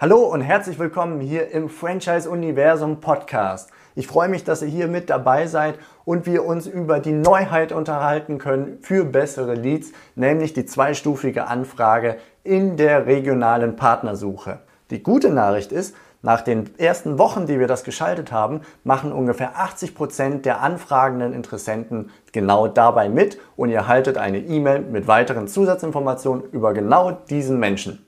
Hallo und herzlich willkommen hier im Franchise Universum Podcast. Ich freue mich, dass ihr hier mit dabei seid und wir uns über die Neuheit unterhalten können für bessere Leads, nämlich die zweistufige Anfrage in der regionalen Partnersuche. Die gute Nachricht ist, nach den ersten Wochen, die wir das geschaltet haben, machen ungefähr 80 Prozent der anfragenden Interessenten genau dabei mit und ihr haltet eine E-Mail mit weiteren Zusatzinformationen über genau diesen Menschen.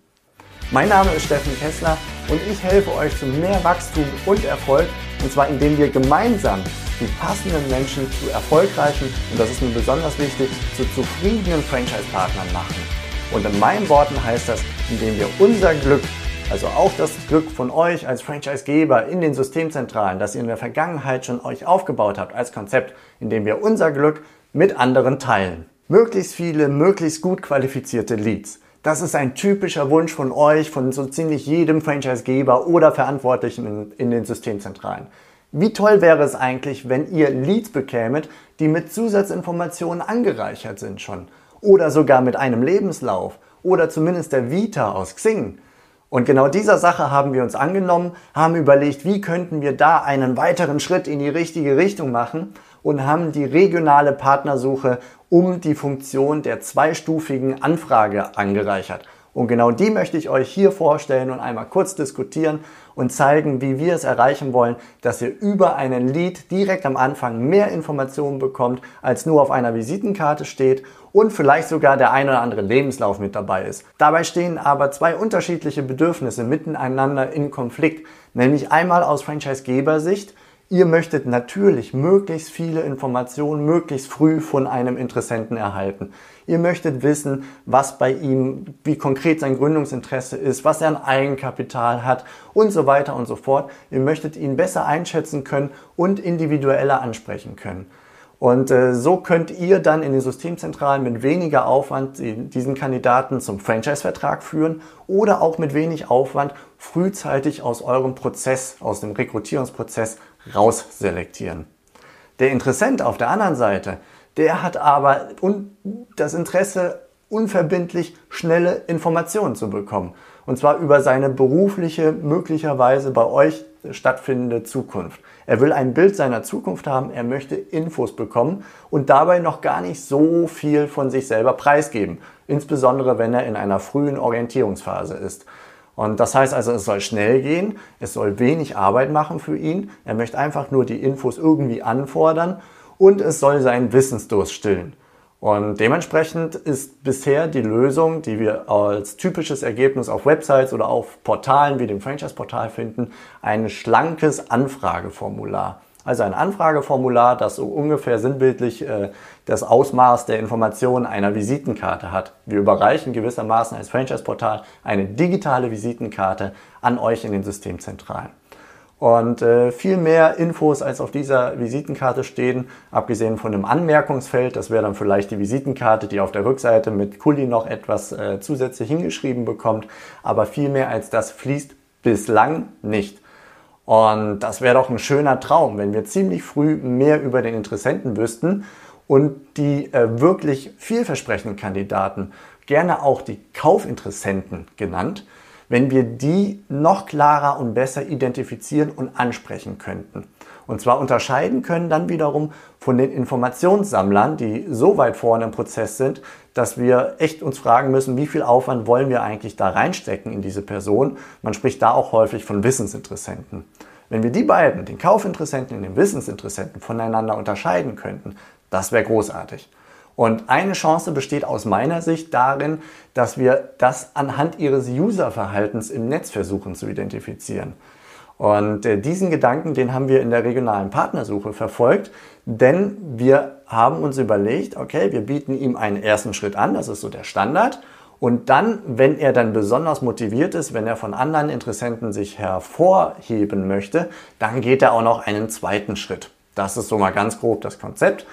Mein Name ist Steffen Kessler und ich helfe euch zu mehr Wachstum und Erfolg und zwar indem wir gemeinsam die passenden Menschen zu erfolgreichen und das ist mir besonders wichtig, zu zufriedenen Franchise-Partnern machen. Und in meinen Worten heißt das, indem wir unser Glück, also auch das Glück von euch als Franchise-Geber in den Systemzentralen, das ihr in der Vergangenheit schon euch aufgebaut habt als Konzept, indem wir unser Glück mit anderen teilen. Möglichst viele, möglichst gut qualifizierte Leads. Das ist ein typischer Wunsch von euch, von so ziemlich jedem Franchisegeber oder Verantwortlichen in, in, den Systemzentralen. Wie toll wäre es eigentlich, wenn ihr Leads bekämet, die mit Zusatzinformationen angereichert sind schon. Oder sogar mit einem Lebenslauf. Oder zumindest der Vita aus Xing. Und genau dieser Sache haben wir uns angenommen, haben überlegt, wie könnten wir da einen weiteren Schritt in die richtige Richtung machen und haben die regionale Partnersuche um die Funktion der zweistufigen Anfrage angereichert. Und genau die möchte ich euch hier vorstellen und einmal kurz diskutieren und zeigen, wie wir es erreichen wollen, dass ihr über einen Lead direkt am Anfang mehr Informationen bekommt, als nur auf einer Visitenkarte steht und vielleicht sogar der ein oder andere Lebenslauf mit dabei ist. Dabei stehen aber zwei unterschiedliche Bedürfnisse miteinander in Konflikt, nämlich einmal aus Franchisegebersicht, Ihr möchtet natürlich möglichst viele Informationen möglichst früh von einem Interessenten erhalten. Ihr möchtet wissen, was bei ihm, wie konkret sein Gründungsinteresse ist, was er an Eigenkapital hat und so weiter und so fort. Ihr möchtet ihn besser einschätzen können und individueller ansprechen können. Und äh, so könnt ihr dann in den Systemzentralen mit weniger Aufwand diesen Kandidaten zum Franchise-Vertrag führen oder auch mit wenig Aufwand frühzeitig aus eurem Prozess, aus dem Rekrutierungsprozess rausselektieren. Der Interessent auf der anderen Seite, der hat aber das Interesse, unverbindlich schnelle Informationen zu bekommen. Und zwar über seine berufliche, möglicherweise bei euch stattfindende Zukunft. Er will ein Bild seiner Zukunft haben, er möchte Infos bekommen und dabei noch gar nicht so viel von sich selber preisgeben. Insbesondere wenn er in einer frühen Orientierungsphase ist. Und das heißt also, es soll schnell gehen, es soll wenig Arbeit machen für ihn. Er möchte einfach nur die Infos irgendwie anfordern und es soll seinen Wissensdurst stillen. Und dementsprechend ist bisher die Lösung, die wir als typisches Ergebnis auf Websites oder auf Portalen wie dem Franchise-Portal finden, ein schlankes Anfrageformular. Also ein Anfrageformular, das so ungefähr sinnbildlich äh, das Ausmaß der Informationen einer Visitenkarte hat. Wir überreichen gewissermaßen als Franchise-Portal eine digitale Visitenkarte an euch in den Systemzentralen. Und äh, viel mehr Infos als auf dieser Visitenkarte stehen, abgesehen von einem Anmerkungsfeld, das wäre dann vielleicht die Visitenkarte, die auf der Rückseite mit Kuli noch etwas äh, zusätzlich hingeschrieben bekommt, aber viel mehr als das fließt bislang nicht. Und das wäre doch ein schöner Traum, wenn wir ziemlich früh mehr über den Interessenten wüssten und die äh, wirklich vielversprechenden Kandidaten, gerne auch die Kaufinteressenten genannt, wenn wir die noch klarer und besser identifizieren und ansprechen könnten. Und zwar unterscheiden können dann wiederum von den Informationssammlern, die so weit vorne im Prozess sind, dass wir echt uns fragen müssen, wie viel Aufwand wollen wir eigentlich da reinstecken in diese Person. Man spricht da auch häufig von Wissensinteressenten. Wenn wir die beiden, den Kaufinteressenten und den Wissensinteressenten, voneinander unterscheiden könnten, das wäre großartig. Und eine Chance besteht aus meiner Sicht darin, dass wir das anhand ihres Userverhaltens im Netz versuchen zu identifizieren. Und äh, diesen Gedanken, den haben wir in der regionalen Partnersuche verfolgt, denn wir haben uns überlegt, okay, wir bieten ihm einen ersten Schritt an, das ist so der Standard. Und dann, wenn er dann besonders motiviert ist, wenn er von anderen Interessenten sich hervorheben möchte, dann geht er auch noch einen zweiten Schritt. Das ist so mal ganz grob das Konzept.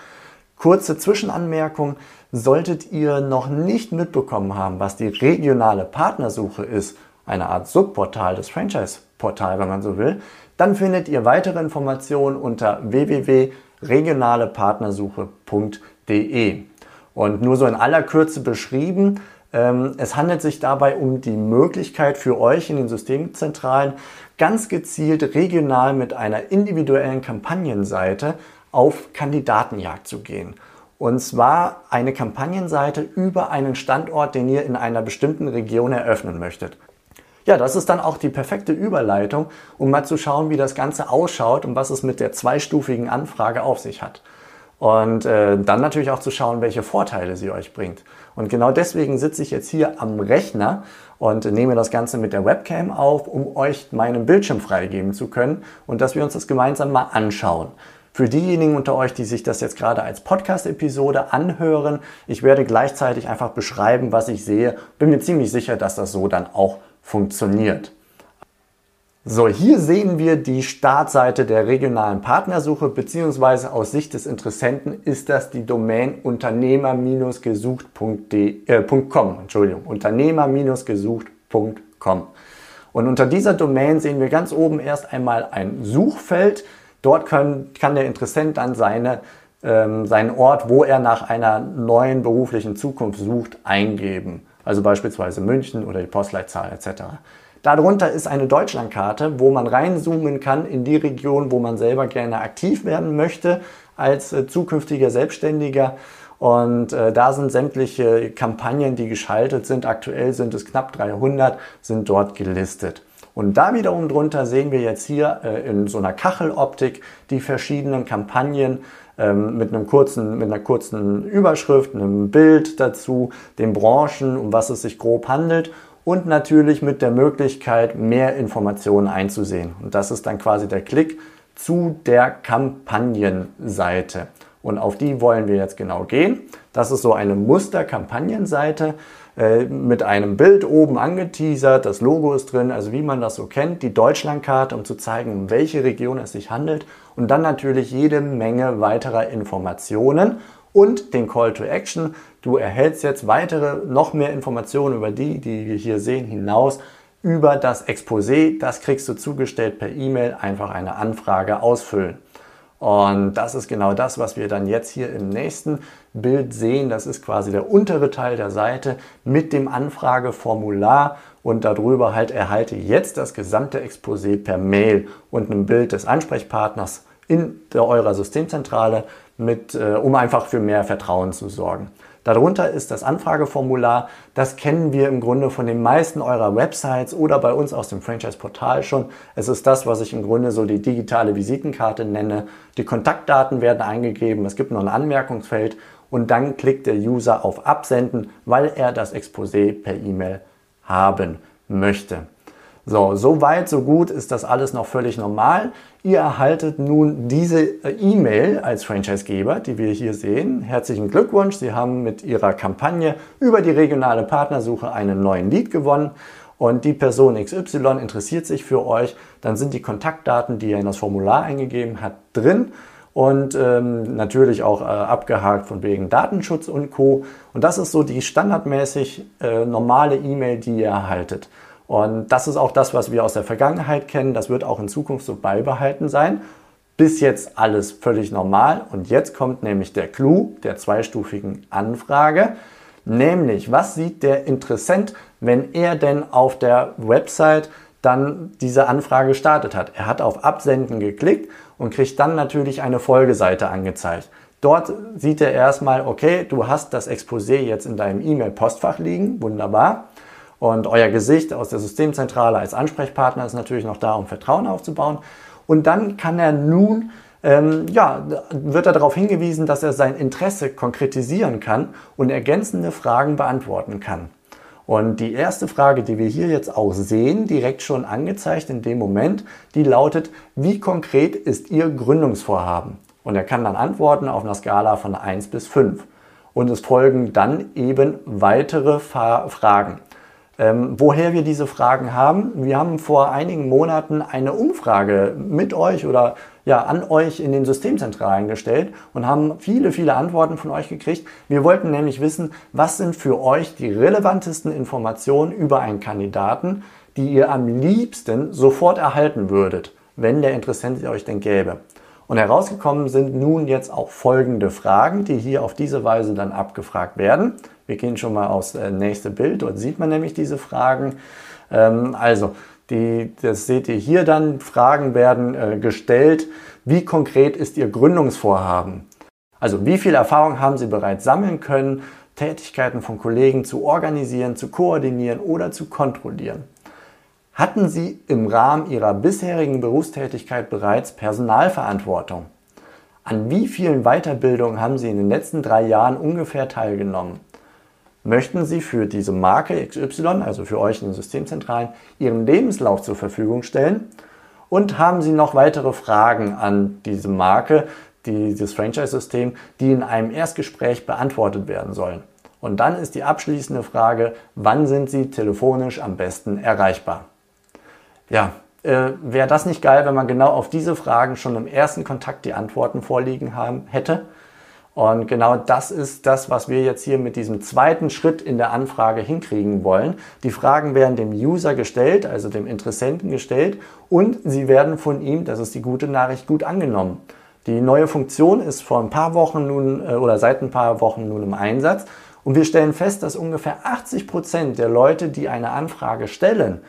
Kurze Zwischenanmerkung. Solltet ihr noch nicht mitbekommen haben, was die regionale Partnersuche ist, eine Art Subportal des Franchise-Portal, wenn man so will, dann findet ihr weitere Informationen unter www.regionalepartnersuche.de. Und nur so in aller Kürze beschrieben, Ähm, es handelt sich dabei um die Möglichkeit für euch in den Systemzentralen ganz gezielt regional mit einer individuellen Kampagnenseite auf Kandidatenjagd zu gehen. Und zwar eine Kampagnenseite über einen Standort, den ihr in einer bestimmten Region eröffnen möchtet. Ja, das ist dann auch die perfekte Überleitung, um mal zu schauen, wie das Ganze ausschaut und was es mit der zweistufigen Anfrage auf sich hat. Und äh, dann natürlich auch zu schauen, welche Vorteile sie euch bringt. Und genau deswegen sitze ich jetzt hier am Rechner und nehme das Ganze mit der Webcam auf, um euch meinen Bildschirm freigeben zu können und dass wir uns das gemeinsam mal anschauen. Für diejenigen unter euch, die sich das jetzt gerade als Podcast-Episode anhören, ich werde gleichzeitig einfach beschreiben, was ich sehe. Bin mir ziemlich sicher, dass das so dann auch funktioniert. So, hier sehen wir die Startseite der regionalen Partnersuche, beziehungsweise aus Sicht des Interessenten ist das die Domain unternehmer-gesucht.com. Äh, Entschuldigung, unternehmer-gesucht.com. Und unter dieser Domain sehen wir ganz oben erst einmal ein Suchfeld. Dort können, kann der Interessent dann seine, ähm, seinen Ort, wo er nach einer neuen beruflichen Zukunft sucht, eingeben. Also beispielsweise München oder die Postleitzahl etc. Darunter ist eine Deutschlandkarte, wo man reinzoomen kann in die Region, wo man selber gerne aktiv werden möchte als äh, zukünftiger Selbstständiger. Und äh, da sind sämtliche Kampagnen, die geschaltet sind. Aktuell sind es knapp 300, sind dort gelistet. Und da wiederum drunter sehen wir jetzt hier äh, in so einer Kacheloptik die verschiedenen Kampagnen ähm, mit, einem kurzen, mit einer kurzen Überschrift, einem Bild dazu, den Branchen, um was es sich grob handelt und natürlich mit der Möglichkeit, mehr Informationen einzusehen. Und das ist dann quasi der Klick zu der Kampagnenseite. Und auf die wollen wir jetzt genau gehen. Das ist so eine Muster-Kampagnenseite äh, mit einem Bild oben angeteasert. Das Logo ist drin, also wie man das so kennt. Die Deutschlandkarte, um zu zeigen, um welche Region es sich handelt. Und dann natürlich jede Menge weiterer Informationen und den Call to Action. Du erhältst jetzt weitere, noch mehr Informationen über die, die wir hier sehen, hinaus über das Exposé. Das kriegst du zugestellt per E-Mail, einfach eine Anfrage ausfüllen. Und das ist genau das, was wir dann jetzt hier im nächsten Bild sehen. Das ist quasi der untere Teil der Seite mit dem Anfrageformular und darüber halt erhalte jetzt das gesamte Exposé per Mail und einem Bild des Ansprechpartners in eurer Systemzentrale mit, äh, um einfach für mehr Vertrauen zu sorgen. Darunter ist das Anfrageformular. Das kennen wir im Grunde von den meisten eurer Websites oder bei uns aus dem Franchise-Portal schon. Es ist das, was ich im Grunde so die digitale Visitenkarte nenne. Die Kontaktdaten werden eingegeben. Es gibt noch ein Anmerkungsfeld und dann klickt der User auf Absenden, weil er das Exposé per E-Mail haben möchte. So, so weit, so gut ist das alles noch völlig normal. Ihr erhaltet nun diese äh, E-Mail als Franchisegeber, die wir hier sehen. Herzlichen Glückwunsch, Sie haben mit Ihrer Kampagne über die regionale Partnersuche einen neuen Lead gewonnen und die Person XY interessiert sich für euch, dann sind die Kontaktdaten, die er in das Formular eingegeben hat, drin und ähm, natürlich auch äh, abgehakt von wegen Datenschutz und Co. Und das ist so die standardmäßig äh, normale E-Mail, die ihr erhaltet. Und das ist auch das, was wir aus der Vergangenheit kennen. Das wird auch in Zukunft so beibehalten sein. Bis jetzt alles völlig normal. Und jetzt kommt nämlich der Clou der zweistufigen Anfrage. Nämlich, was sieht der Interessent, wenn er denn auf der Website dann diese Anfrage gestartet hat? Er hat auf Absenden geklickt und kriegt dann natürlich eine Folgeseite angezeigt. Dort sieht er erstmal, okay, du hast das Exposé jetzt in deinem E-Mail-Postfach liegen, wunderbar. Und euer Gesicht aus der Systemzentrale als Ansprechpartner ist natürlich noch da, um Vertrauen aufzubauen. Und dann kann er nun, ähm, ja, wird er darauf hingewiesen, dass er sein Interesse konkretisieren kann und ergänzende Fragen beantworten kann. Und die erste Frage, die wir hier jetzt auch sehen, direkt schon angezeigt in dem Moment, die lautet, wie konkret ist Ihr Gründungsvorhaben? Und er kann dann antworten auf einer Skala von 1 bis 5. Und es folgen dann eben weitere Fragen. Ähm, woher wir diese Fragen haben, wir haben vor einigen Monaten eine Umfrage mit euch oder ja, an euch in den Systemzentralen gestellt und haben viele, viele Antworten von euch gekriegt. Wir wollten nämlich wissen, was sind für euch die relevantesten Informationen über einen Kandidaten, die ihr am liebsten sofort erhalten würdet, wenn der Interessent euch denn gäbe. Und herausgekommen sind nun jetzt auch folgende Fragen, die hier auf diese Weise dann abgefragt werden. Wir gehen schon mal aufs äh, nächste Bild. Dort sieht man nämlich diese Fragen. Ähm, also, die, das seht ihr hier dann. Fragen werden äh, gestellt. Wie konkret ist Ihr Gründungsvorhaben? Also, wie viel Erfahrung haben Sie bereits sammeln können, Tätigkeiten von Kollegen zu organisieren, zu koordinieren oder zu kontrollieren? Hatten Sie im Rahmen Ihrer bisherigen Berufstätigkeit bereits Personalverantwortung? An wie vielen Weiterbildungen haben Sie in den letzten drei Jahren ungefähr teilgenommen? Möchten Sie für diese Marke XY, also für euch in den Systemzentralen, Ihren Lebenslauf zur Verfügung stellen? Und haben Sie noch weitere Fragen an diese Marke, dieses Franchise-System, die in einem Erstgespräch beantwortet werden sollen? Und dann ist die abschließende Frage, wann sind Sie telefonisch am besten erreichbar? Ja, äh, wäre das nicht geil, wenn man genau auf diese Fragen schon im ersten Kontakt die Antworten vorliegen haben hätte? Und genau das ist das, was wir jetzt hier mit diesem zweiten Schritt in der Anfrage hinkriegen wollen. Die Fragen werden dem User gestellt, also dem Interessenten gestellt, und sie werden von ihm, das ist die gute Nachricht, gut angenommen. Die neue Funktion ist vor ein paar Wochen nun äh, oder seit ein paar Wochen nun im Einsatz. Und wir stellen fest, dass ungefähr 80 Prozent der Leute, die eine Anfrage stellen,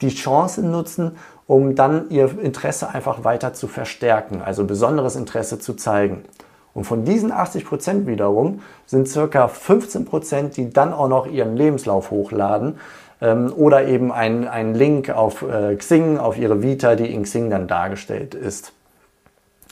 die Chance nutzen, um dann ihr Interesse einfach weiter zu verstärken, also besonderes Interesse zu zeigen. Und von diesen 80 Prozent wiederum sind circa 15 Prozent, die dann auch noch ihren Lebenslauf hochladen ähm, oder eben einen Link auf äh, Xing, auf ihre Vita, die in Xing dann dargestellt ist.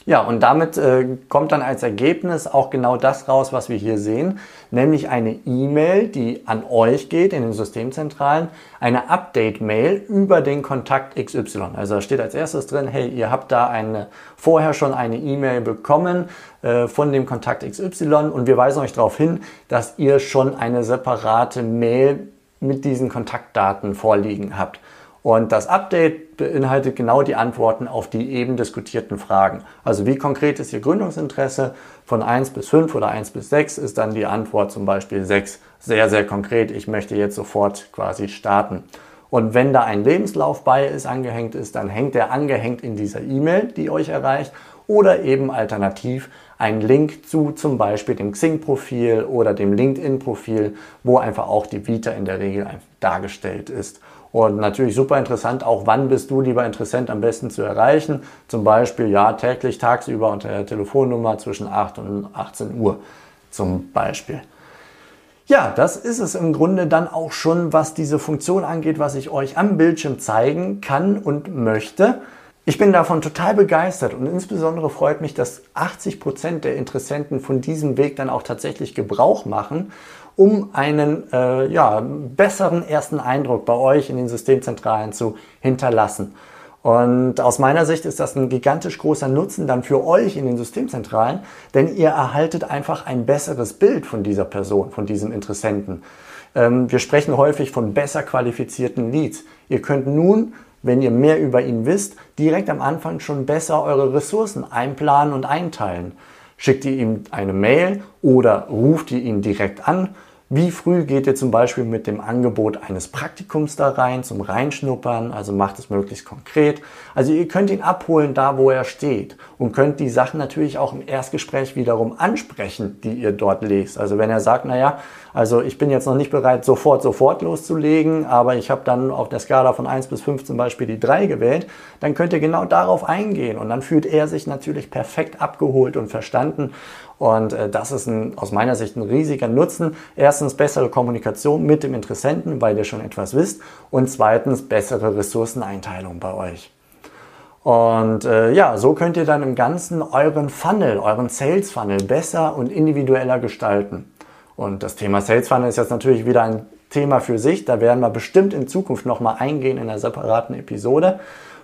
Ja, und damit äh, kommt dann als Ergebnis auch genau das raus, was wir hier sehen, nämlich eine E-Mail, die an euch geht in den Systemzentralen, eine Update-Mail über den Kontakt XY. Also da steht als erstes drin, hey, ihr habt da eine, vorher schon eine E-Mail bekommen äh, von dem Kontakt XY und wir weisen euch darauf hin, dass ihr schon eine separate Mail mit diesen Kontaktdaten vorliegen habt. Und das Update beinhaltet genau die Antworten auf die eben diskutierten Fragen. Also wie konkret ist Ihr Gründungsinteresse? Von 1 bis 5 oder 1 bis 6 ist dann die Antwort zum Beispiel 6. Sehr, sehr konkret. Ich möchte jetzt sofort quasi starten. Und wenn da ein Lebenslauf bei ist, angehängt ist, dann hängt der angehängt in dieser E-Mail, die euch erreicht. Oder eben alternativ ein Link zu zum Beispiel dem Xing-Profil oder dem LinkedIn-Profil, wo einfach auch die Vita in der Regel dargestellt ist. Und natürlich super interessant, auch wann bist du, lieber Interessent, am besten zu erreichen. Zum Beispiel, ja, täglich, tagsüber unter der Telefonnummer zwischen 8 und 18 Uhr zum Beispiel. Ja, das ist es im Grunde dann auch schon, was diese Funktion angeht, was ich euch am Bildschirm zeigen kann und möchte. Ich bin davon total begeistert und insbesondere freut mich, dass 80 Prozent der Interessenten von diesem Weg dann auch tatsächlich Gebrauch machen um einen äh, ja, besseren ersten Eindruck bei euch in den Systemzentralen zu hinterlassen. Und aus meiner Sicht ist das ein gigantisch großer Nutzen dann für euch in den Systemzentralen, denn ihr erhaltet einfach ein besseres Bild von dieser Person, von diesem Interessenten. Ähm, wir sprechen häufig von besser qualifizierten Leads. Ihr könnt nun, wenn ihr mehr über ihn wisst, direkt am Anfang schon besser eure Ressourcen einplanen und einteilen. Schickt ihr ihm eine Mail oder ruft ihr ihn direkt an? Wie früh geht ihr zum Beispiel mit dem Angebot eines Praktikums da rein, zum Reinschnuppern? Also macht es möglichst konkret. Also ihr könnt ihn abholen da, wo er steht und könnt die Sachen natürlich auch im Erstgespräch wiederum ansprechen, die ihr dort lest. Also wenn er sagt, naja, also ich bin jetzt noch nicht bereit, sofort, sofort loszulegen, aber ich habe dann auf der Skala von 1 bis 5 zum Beispiel die 3 gewählt, dann könnt ihr genau darauf eingehen und dann fühlt er sich natürlich perfekt abgeholt und verstanden. Und äh, das ist ein, aus meiner Sicht ein riesiger Nutzen. Erstens bessere Kommunikation mit dem Interessenten, weil ihr schon etwas wisst. Und zweitens bessere Ressourceneinteilung bei euch. Und äh, ja, so könnt ihr dann im Ganzen euren Funnel, euren Sales Funnel besser und individueller gestalten. Und das Thema Sales Funnel ist jetzt natürlich wieder ein Thema für sich. Da werden wir bestimmt in Zukunft nochmal eingehen in einer separaten Episode.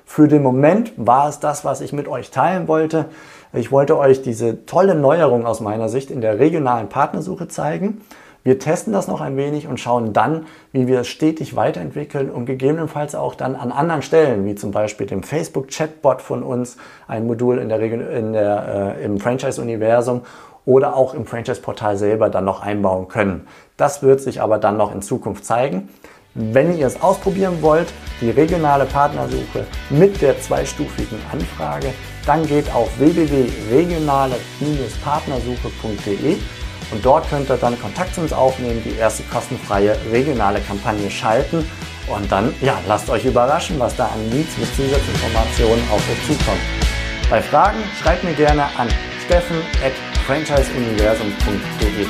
Für den Moment war es das, was ich mit euch teilen wollte. Ich wollte euch diese tolle Neuerung aus meiner Sicht in der regionalen Partnersuche zeigen. Wir testen das noch ein wenig und schauen dann, wie wir es stetig weiterentwickeln und gegebenenfalls auch dann an anderen Stellen, wie zum Beispiel dem Facebook-Chatbot von uns, ein Modul in der, in der, äh, im Franchise-Universum oder auch im Franchise-Portal selber dann noch einbauen können. Das wird sich aber dann noch in Zukunft zeigen. Wenn ihr es ausprobieren wollt, die regionale Partnersuche mit der zweistufigen Anfrage, dann geht auf www.regionale-partnersuche.de und dort könnt ihr dann Kontakt zu uns aufnehmen, die erste kostenfreie regionale Kampagne schalten und dann ja, lasst euch überraschen, was da an Leads mit Zusatzinformationen auf euch zukommt. Bei Fragen schreibt mir gerne an steffen@franchiseuniversum.de.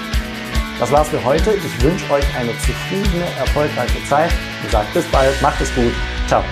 Das war's für heute. Ich wünsche euch eine zufriedene, erfolgreiche Zeit und sage bis bald, macht es gut. Ciao.